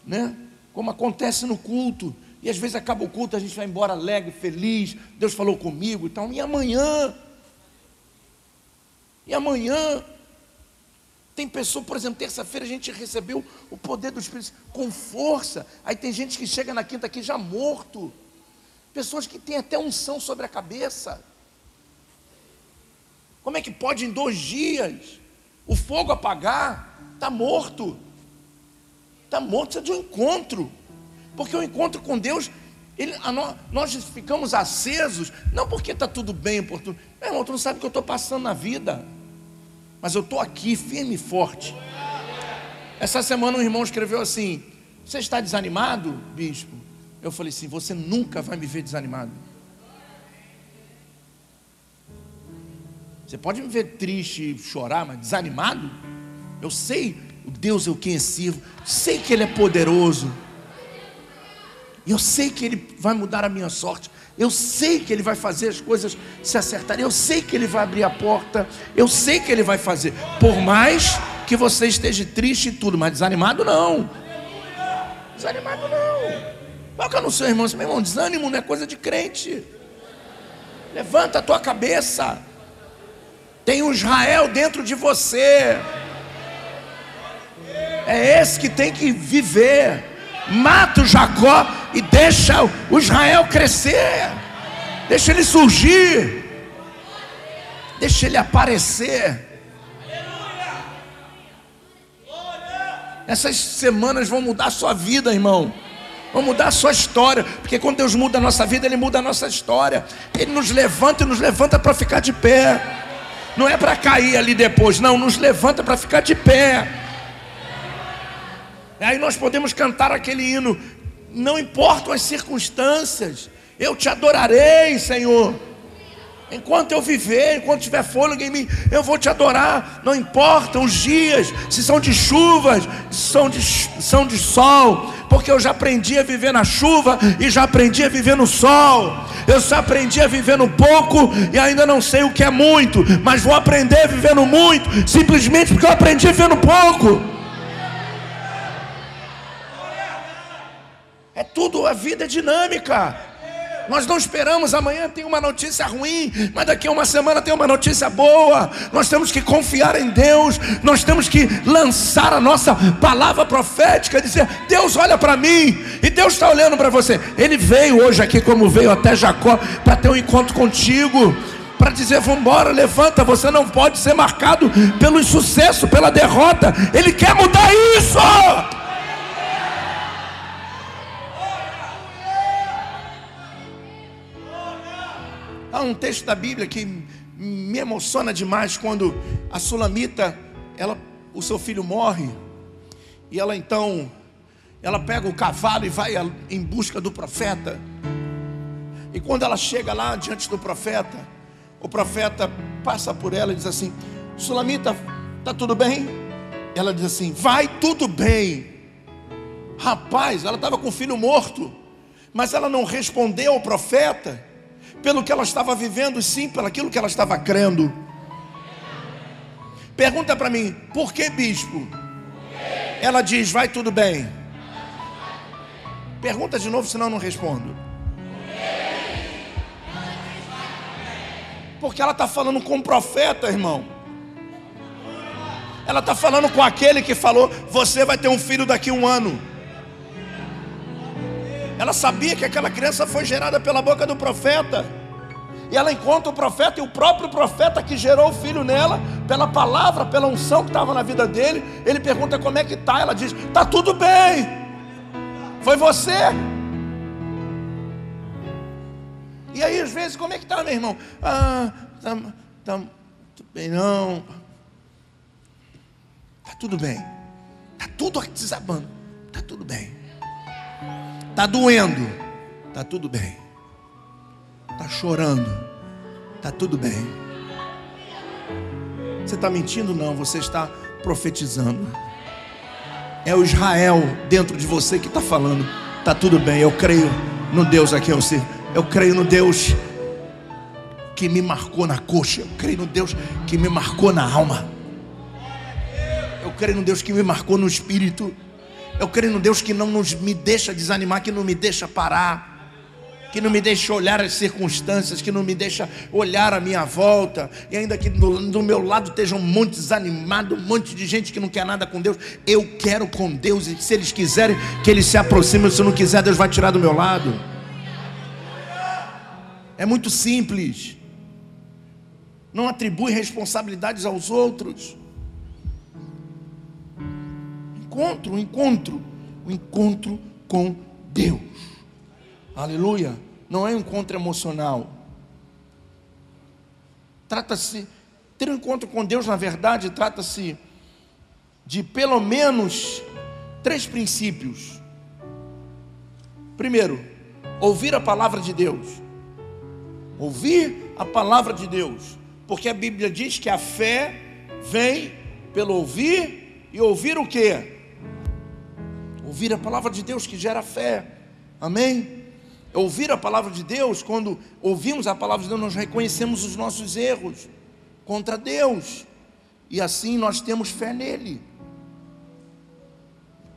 né? Como acontece no culto. E às vezes acaba o culto, a gente vai embora alegre, feliz. Deus falou comigo e tal. E amanhã? E amanhã? Tem pessoa, por exemplo, terça-feira a gente recebeu o poder do Espírito com força. Aí tem gente que chega na quinta aqui já morto pessoas que têm até unção sobre a cabeça. Como é que pode em dois dias o fogo apagar? Está morto. Está morto, precisa de um encontro. Porque o encontro com Deus, ele, nós, nós, ficamos acesos, não porque está tudo bem, por tudo. Meu irmão, tu não sabe o que eu estou passando na vida. Mas eu estou aqui, firme e forte. Essa semana um irmão escreveu assim: Você está desanimado, bispo? Eu falei assim: Você nunca vai me ver desanimado. Você pode me ver triste chorar, mas desanimado? Eu sei o Deus eu quem sirvo, sei que Ele é poderoso. Eu sei que Ele vai mudar a minha sorte. Eu sei que Ele vai fazer as coisas se acertarem. Eu sei que Ele vai abrir a porta. Eu sei que Ele vai fazer. Por mais que você esteja triste e tudo, mas desanimado não. Desanimado não. Toca no seu irmão, meu irmão, desânimo não é coisa de crente. Levanta a tua cabeça. Tem um Israel dentro de você. É esse que tem que viver. Mata o Jacó e deixa o Israel crescer. Deixa ele surgir. Deixa ele aparecer. Essas semanas vão mudar a sua vida, irmão. Vamos mudar a sua história, porque quando Deus muda a nossa vida, Ele muda a nossa história. Ele nos levanta e nos levanta para ficar de pé. não é para cair ali depois, não, nos levanta para ficar de pé. Aí nós podemos cantar aquele hino, não importam as circunstâncias, eu te adorarei, Senhor. Enquanto eu viver, enquanto tiver fôlego em mim, eu vou te adorar. Não importa os dias, se são de chuvas, se são de, são de sol, porque eu já aprendi a viver na chuva e já aprendi a viver no sol. Eu já aprendi a viver no pouco e ainda não sei o que é muito, mas vou aprender a viver no muito, simplesmente porque eu aprendi a viver no pouco. É tudo, a vida é dinâmica. Nós não esperamos amanhã tem uma notícia ruim, mas daqui a uma semana tem uma notícia boa. Nós temos que confiar em Deus, nós temos que lançar a nossa palavra profética, dizer: Deus olha para mim, e Deus está olhando para você. Ele veio hoje aqui, como veio até Jacó, para ter um encontro contigo para dizer: vamos embora, levanta. Você não pode ser marcado pelo insucesso, pela derrota. Ele quer mudar isso. Há um texto da Bíblia que me emociona demais quando a Sulamita, ela, o seu filho morre, e ela então, ela pega o cavalo e vai em busca do profeta. E quando ela chega lá diante do profeta, o profeta passa por ela e diz assim: Sulamita, tá tudo bem? Ela diz assim: Vai tudo bem. Rapaz, ela estava com o filho morto, mas ela não respondeu ao profeta pelo que ela estava vivendo, sim pelo aquilo que ela estava crendo. Pergunta para mim, por que bispo? Ela diz, vai tudo bem. Pergunta de novo, senão eu não respondo. Porque ela está falando com o profeta, irmão. Ela está falando com aquele que falou: Você vai ter um filho daqui a um ano. Ela sabia que aquela criança foi gerada pela boca do profeta. E ela encontra o profeta, e o próprio profeta que gerou o filho nela, pela palavra, pela unção que estava na vida dele, ele pergunta como é que está. Ela diz: Está tudo bem. Foi você. E aí, às vezes, como é que está, meu irmão? Ah, tá, tá tudo bem, não. Está tudo bem. Está tudo desabando. Está tudo bem. Está doendo. Está tudo bem. Está chorando. Está tudo bem. Você está mentindo? Não, você está profetizando. É o Israel dentro de você que está falando. Está tudo bem, eu creio no Deus a quem eu sirvo. Eu creio no Deus que me marcou na coxa. Eu creio no Deus que me marcou na alma. Eu creio no Deus que me marcou no espírito. Eu creio no Deus que não nos, me deixa desanimar, que não me deixa parar que não me deixa olhar as circunstâncias, que não me deixa olhar a minha volta, e ainda que do, do, meu lado esteja um monte desanimado, um monte de gente que não quer nada com Deus, eu quero com Deus, e se eles quiserem que eles se aproximem, se não quiser, Deus vai tirar do meu lado. É muito simples. Não atribui responsabilidades aos outros encontro, um encontro, um encontro com Deus. Aleluia. Não é um encontro emocional. Trata-se, ter um encontro com Deus, na verdade, trata-se de pelo menos três princípios. Primeiro, ouvir a palavra de Deus. Ouvir a palavra de Deus. Porque a Bíblia diz que a fé vem pelo ouvir e ouvir o que? Ouvir a palavra de Deus que gera fé. Amém? Ouvir a palavra de Deus, quando ouvimos a palavra de Deus, nós reconhecemos os nossos erros contra Deus. E assim nós temos fé nele.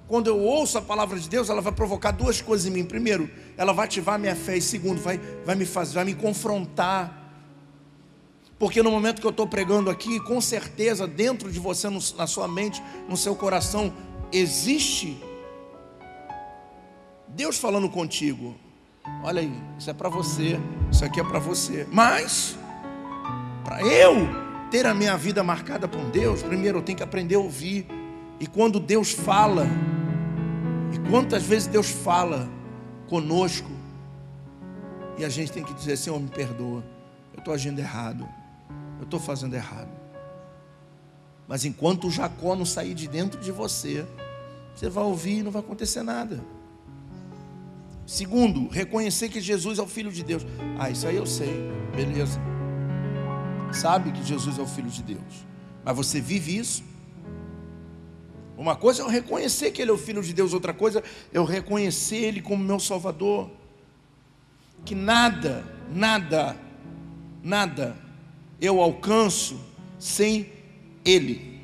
Quando eu ouço a palavra de Deus, ela vai provocar duas coisas em mim. Primeiro, ela vai ativar minha fé. E segundo, vai, vai me fazer, vai me confrontar. Porque no momento que eu estou pregando aqui, com certeza, dentro de você, no, na sua mente, no seu coração, existe Deus falando contigo. Olha aí, isso é para você, isso aqui é para você. Mas, para eu ter a minha vida marcada por Deus, primeiro eu tenho que aprender a ouvir. E quando Deus fala, e quantas vezes Deus fala conosco, e a gente tem que dizer: Senhor, me perdoa, eu estou agindo errado. eu estou fazendo errado. Mas enquanto o Jacó não sair de dentro de você, você vai ouvir e não vai acontecer nada. Segundo, reconhecer que Jesus é o Filho de Deus. Ah, isso aí eu sei, beleza. Sabe que Jesus é o Filho de Deus, mas você vive isso? Uma coisa é eu reconhecer que Ele é o Filho de Deus, outra coisa é eu reconhecer Ele como meu Salvador. Que nada, nada, nada eu alcanço sem Ele,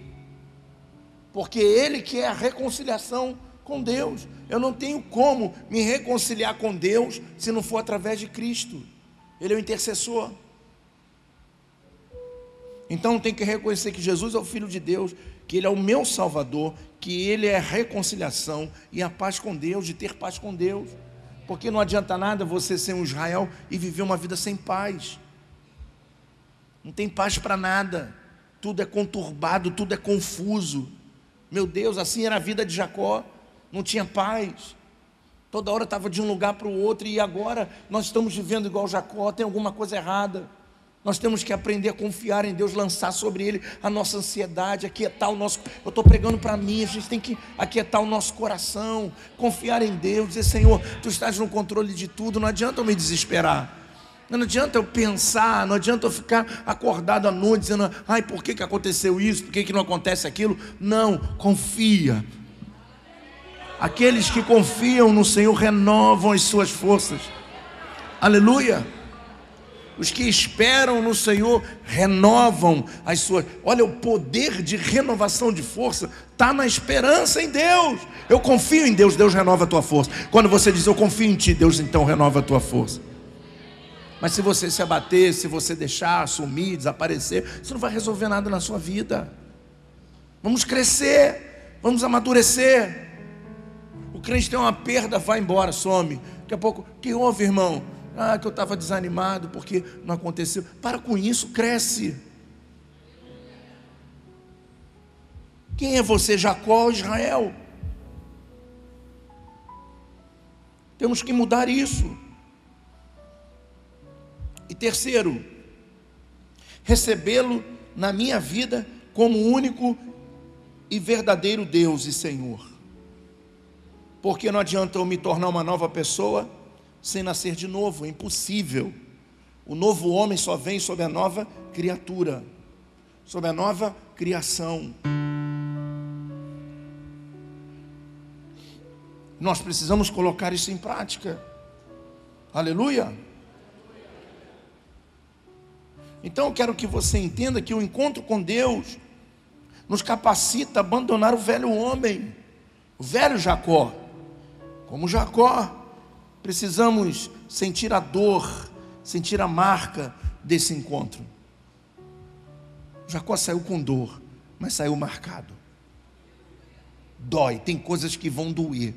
porque Ele que é a reconciliação com Deus. Eu não tenho como me reconciliar com Deus se não for através de Cristo. Ele é o intercessor. Então tem que reconhecer que Jesus é o Filho de Deus, que Ele é o meu Salvador, que Ele é a reconciliação e a paz com Deus, de ter paz com Deus. Porque não adianta nada você ser um Israel e viver uma vida sem paz. Não tem paz para nada. Tudo é conturbado, tudo é confuso. Meu Deus, assim era a vida de Jacó não tinha paz. Toda hora estava de um lugar para o outro, e agora nós estamos vivendo igual Jacó, tem alguma coisa errada. Nós temos que aprender a confiar em Deus, lançar sobre Ele a nossa ansiedade, aquietar o nosso. Eu estou pregando para mim, a gente tem que aquietar o nosso coração, confiar em Deus, dizer: Senhor, Tu estás no controle de tudo, não adianta eu me desesperar. Não adianta eu pensar, não adianta eu ficar acordado à noite dizendo, ai, por que, que aconteceu isso, por que, que não acontece aquilo? Não, confia, Aqueles que confiam no Senhor renovam as suas forças. Aleluia. Os que esperam no Senhor renovam as suas. Olha, o poder de renovação de força está na esperança em Deus. Eu confio em Deus, Deus renova a tua força. Quando você diz eu confio em Ti, Deus então renova a tua força. Mas se você se abater, se você deixar sumir, desaparecer, você não vai resolver nada na sua vida. Vamos crescer, vamos amadurecer crente tem uma perda, vai embora, some. Daqui a pouco, que houve, irmão? Ah, que eu estava desanimado porque não aconteceu. Para com isso, cresce. Quem é você, Jacó ou Israel? Temos que mudar isso. E terceiro, recebê-lo na minha vida como único e verdadeiro Deus e Senhor porque não adianta eu me tornar uma nova pessoa sem nascer de novo, é impossível. O novo homem só vem sob a nova criatura, sob a nova criação. Nós precisamos colocar isso em prática. Aleluia. Então eu quero que você entenda que o encontro com Deus nos capacita a abandonar o velho homem, o velho Jacó como Jacó, precisamos sentir a dor, sentir a marca desse encontro. Jacó saiu com dor, mas saiu marcado. Dói, tem coisas que vão doer.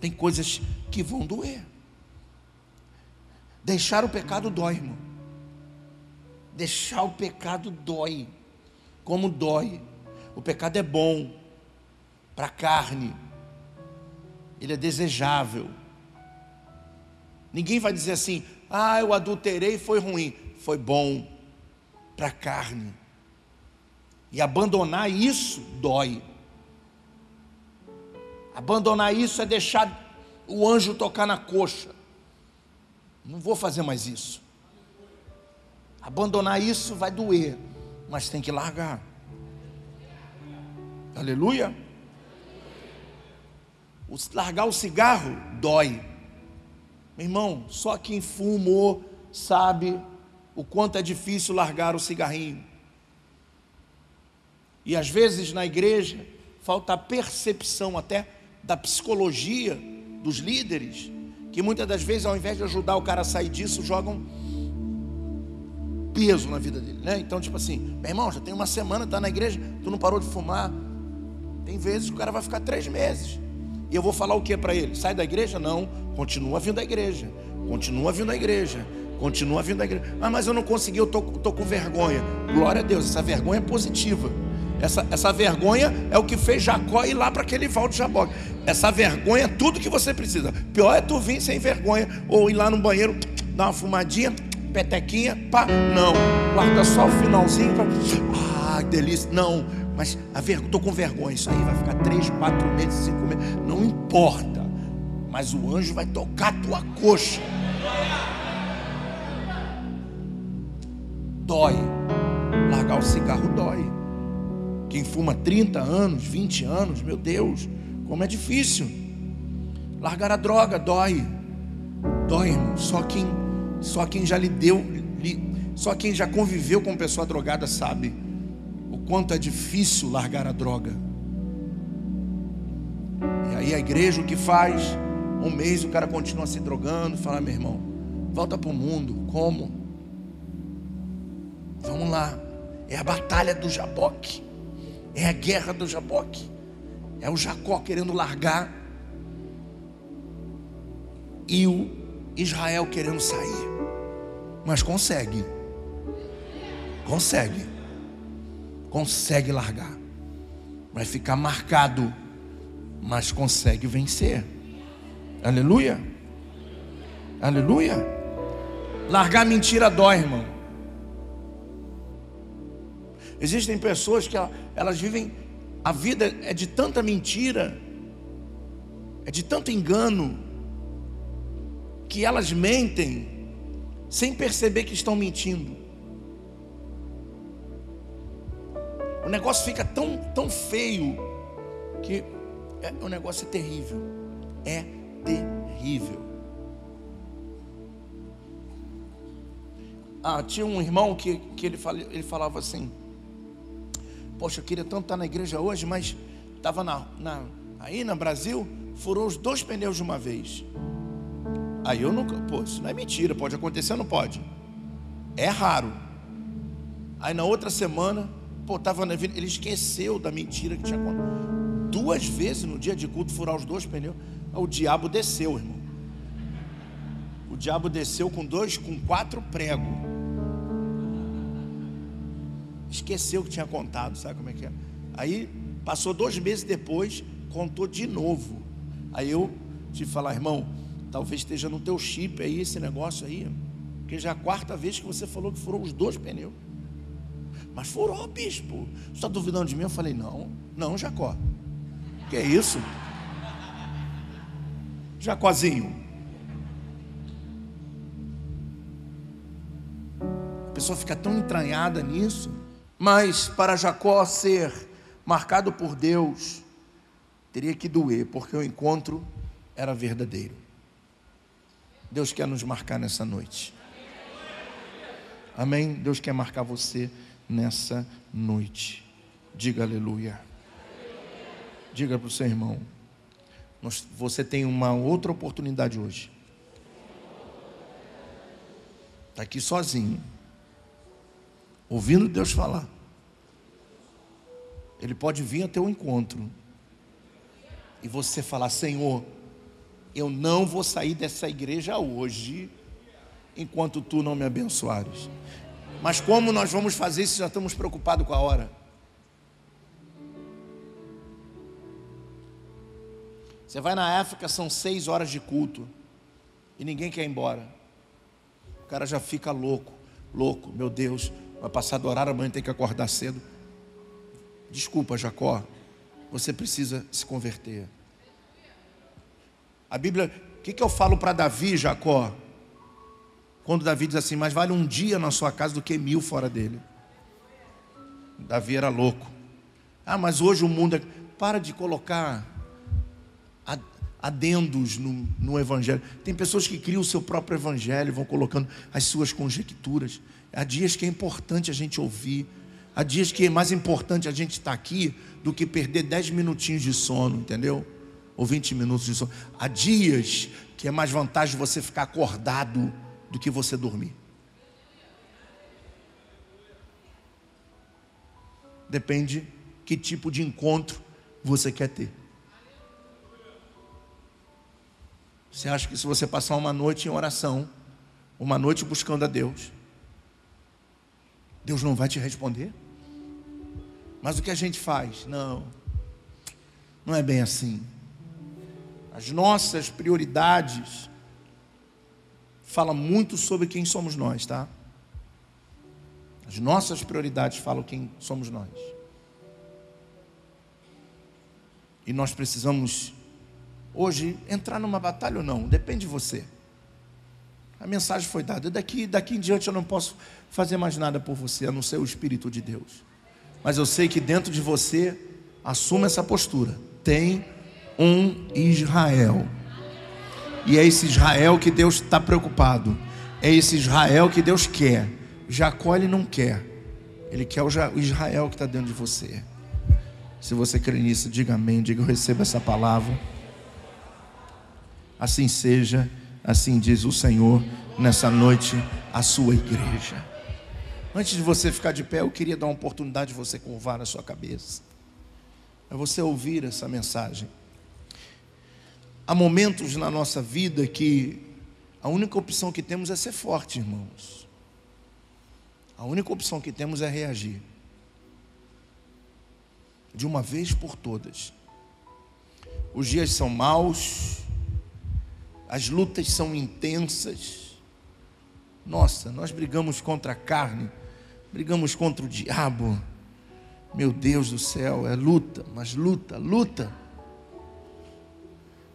Tem coisas que vão doer. Deixar o pecado dói, irmão. Deixar o pecado dói. Como dói. O pecado é bom para a carne, ele é desejável. Ninguém vai dizer assim: ah, eu adulterei, foi ruim. Foi bom para a carne. E abandonar isso dói. Abandonar isso é deixar o anjo tocar na coxa. Não vou fazer mais isso. Abandonar isso vai doer, mas tem que largar. Aleluia largar o cigarro dói. Meu irmão, só quem fumou sabe o quanto é difícil largar o cigarrinho. E às vezes na igreja falta a percepção até da psicologia dos líderes, que muitas das vezes ao invés de ajudar o cara a sair disso, jogam peso na vida dele, né? Então, tipo assim, meu irmão, já tem uma semana, tá na igreja, tu não parou de fumar. Tem vezes que o cara vai ficar três meses. E eu vou falar o que para ele? Sai da igreja? Não, continua vindo à igreja. Continua vindo à igreja. Continua vindo à igreja. Ah, mas eu não consegui, eu tô, tô com vergonha. Glória a Deus, essa vergonha é positiva. Essa, essa vergonha é o que fez Jacó ir lá para aquele val de Jaboque. Essa vergonha é tudo que você precisa. Pior é tu vir sem vergonha, ou ir lá no banheiro, dar uma fumadinha, petequinha, pá, não. Guarda só o finalzinho. Pra... Ah, delícia. Não, mas tô com vergonha. Isso aí vai ficar três, quatro meses, cinco meses. Não importa. Mas o anjo vai tocar a tua coxa. Dói. Largar o cigarro dói. Quem fuma 30 anos, 20 anos, meu Deus, como é difícil. Largar a droga dói. Dói, irmão. Só quem, só quem já lhe deu, só quem já conviveu com pessoa drogada sabe quanto é difícil largar a droga. E aí a igreja o que faz? Um mês o cara continua se drogando, fala, meu irmão, volta para o mundo. Como? Vamos lá. É a batalha do Jaboque. É a guerra do Jaboque. É o Jacó querendo largar e o Israel querendo sair. Mas consegue. Consegue. Consegue largar. Vai ficar marcado, mas consegue vencer. Aleluia. Aleluia. Largar mentira dói, irmão. Existem pessoas que elas vivem, a vida é de tanta mentira, é de tanto engano, que elas mentem sem perceber que estão mentindo. Negócio fica tão, tão feio que é, o negócio é terrível. É terrível. Ah, tinha um irmão que, que ele, fala, ele falava assim: Poxa, eu queria tanto estar na igreja hoje, mas estava na, na, aí no Brasil, furou os dois pneus de uma vez. Aí eu nunca, pô, isso não é mentira, pode acontecer ou não pode? É raro. Aí na outra semana, pô, tava na ele esqueceu da mentira que tinha acontecido. Duas vezes no dia de culto furar os dois pneus, o diabo desceu, irmão. O diabo desceu com dois, com quatro pregos. Esqueceu que tinha contado, sabe como é que é? Aí passou dois meses depois, contou de novo. Aí eu que falar, irmão, Talvez esteja no teu chip aí esse negócio aí. Porque já é a quarta vez que você falou que foram os dois pneus. Mas furou, bispo. Você está duvidando de mim? Eu falei, não, não, Jacó. Que é isso? Jacózinho. A pessoa fica tão entranhada nisso. Mas para Jacó ser marcado por Deus, teria que doer, porque o encontro era verdadeiro. Deus quer nos marcar nessa noite. Amém? Deus quer marcar você nessa noite. Diga aleluia. Diga para o seu irmão. Você tem uma outra oportunidade hoje. Está aqui sozinho. Ouvindo Deus falar. Ele pode vir até o encontro. E você falar, Senhor, eu não vou sair dessa igreja hoje enquanto tu não me abençoares. Mas como nós vamos fazer isso? Já estamos preocupados com a hora. Você vai na África, são seis horas de culto e ninguém quer ir embora. O cara já fica louco, louco. Meu Deus, vai passar do horário, amanhã tem que acordar cedo. Desculpa, Jacó, você precisa se converter. A Bíblia, o que, que eu falo para Davi, Jacó? Quando Davi diz assim: Mais vale um dia na sua casa do que mil fora dele. Davi era louco. Ah, mas hoje o mundo é. Para de colocar adendos no, no Evangelho. Tem pessoas que criam o seu próprio Evangelho, vão colocando as suas conjecturas. Há dias que é importante a gente ouvir. Há dias que é mais importante a gente estar aqui do que perder dez minutinhos de sono, entendeu? ou 20 minutos de sono. Há dias que é mais vantagem você ficar acordado do que você dormir. Depende que tipo de encontro você quer ter. Você acha que se você passar uma noite em oração, uma noite buscando a Deus, Deus não vai te responder? Mas o que a gente faz? Não, não é bem assim as nossas prioridades fala muito sobre quem somos nós, tá? As nossas prioridades falam quem somos nós. E nós precisamos hoje entrar numa batalha ou não, depende de você. A mensagem foi dada. Daqui, daqui em diante eu não posso fazer mais nada por você, a não ser o Espírito de Deus. Mas eu sei que dentro de você, assuma essa postura. Tem um Israel. E é esse Israel que Deus está preocupado. É esse Israel que Deus quer. Jacó ele não quer. Ele quer o Israel que está dentro de você. Se você crê nisso, diga amém. Diga eu recebo essa palavra. Assim seja. Assim diz o Senhor nessa noite a sua igreja. Antes de você ficar de pé, eu queria dar uma oportunidade de você curvar a sua cabeça. É você ouvir essa mensagem. Há momentos na nossa vida que a única opção que temos é ser forte, irmãos. A única opção que temos é reagir. De uma vez por todas. Os dias são maus, as lutas são intensas. Nossa, nós brigamos contra a carne, brigamos contra o diabo. Meu Deus do céu, é luta, mas luta, luta.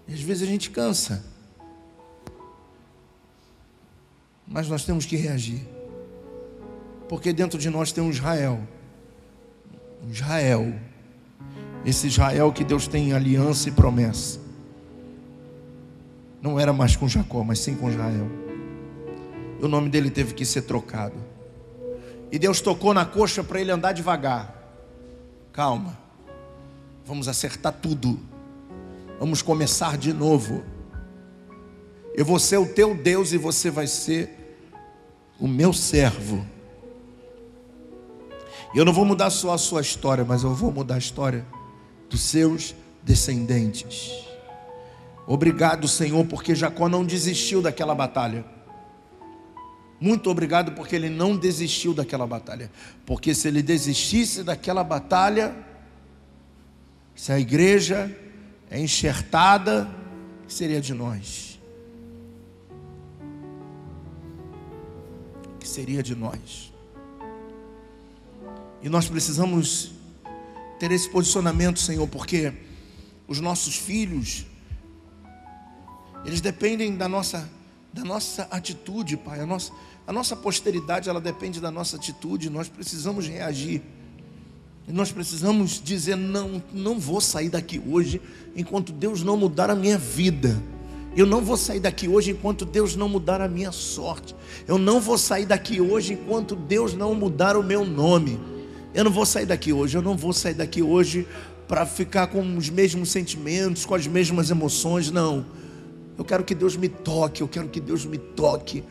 E às vezes a gente cansa. Mas nós temos que reagir. Porque dentro de nós tem um Israel. Um Israel. Esse Israel que Deus tem aliança e promessa. Não era mais com Jacó, mas sim com Israel. E o nome dele teve que ser trocado. E Deus tocou na coxa para ele andar devagar. Calma. Vamos acertar tudo. Vamos começar de novo. Eu vou ser o teu Deus e você vai ser o meu servo. Eu não vou mudar só a sua história, mas eu vou mudar a história dos seus descendentes. Obrigado, Senhor, porque Jacó não desistiu daquela batalha. Muito obrigado porque ele não desistiu daquela batalha. Porque se ele desistisse daquela batalha, se a igreja é enxertada, que seria de nós? Que seria de nós? E nós precisamos ter esse posicionamento, Senhor, porque os nossos filhos eles dependem da nossa, da nossa atitude, Pai. A nossa, a nossa posteridade, ela depende da nossa atitude. Nós precisamos reagir. Nós precisamos dizer: não, não vou sair daqui hoje enquanto Deus não mudar a minha vida. Eu não vou sair daqui hoje enquanto Deus não mudar a minha sorte. Eu não vou sair daqui hoje enquanto Deus não mudar o meu nome. Eu não vou sair daqui hoje. Eu não vou sair daqui hoje para ficar com os mesmos sentimentos, com as mesmas emoções. Não. Eu quero que Deus me toque, eu quero que Deus me toque.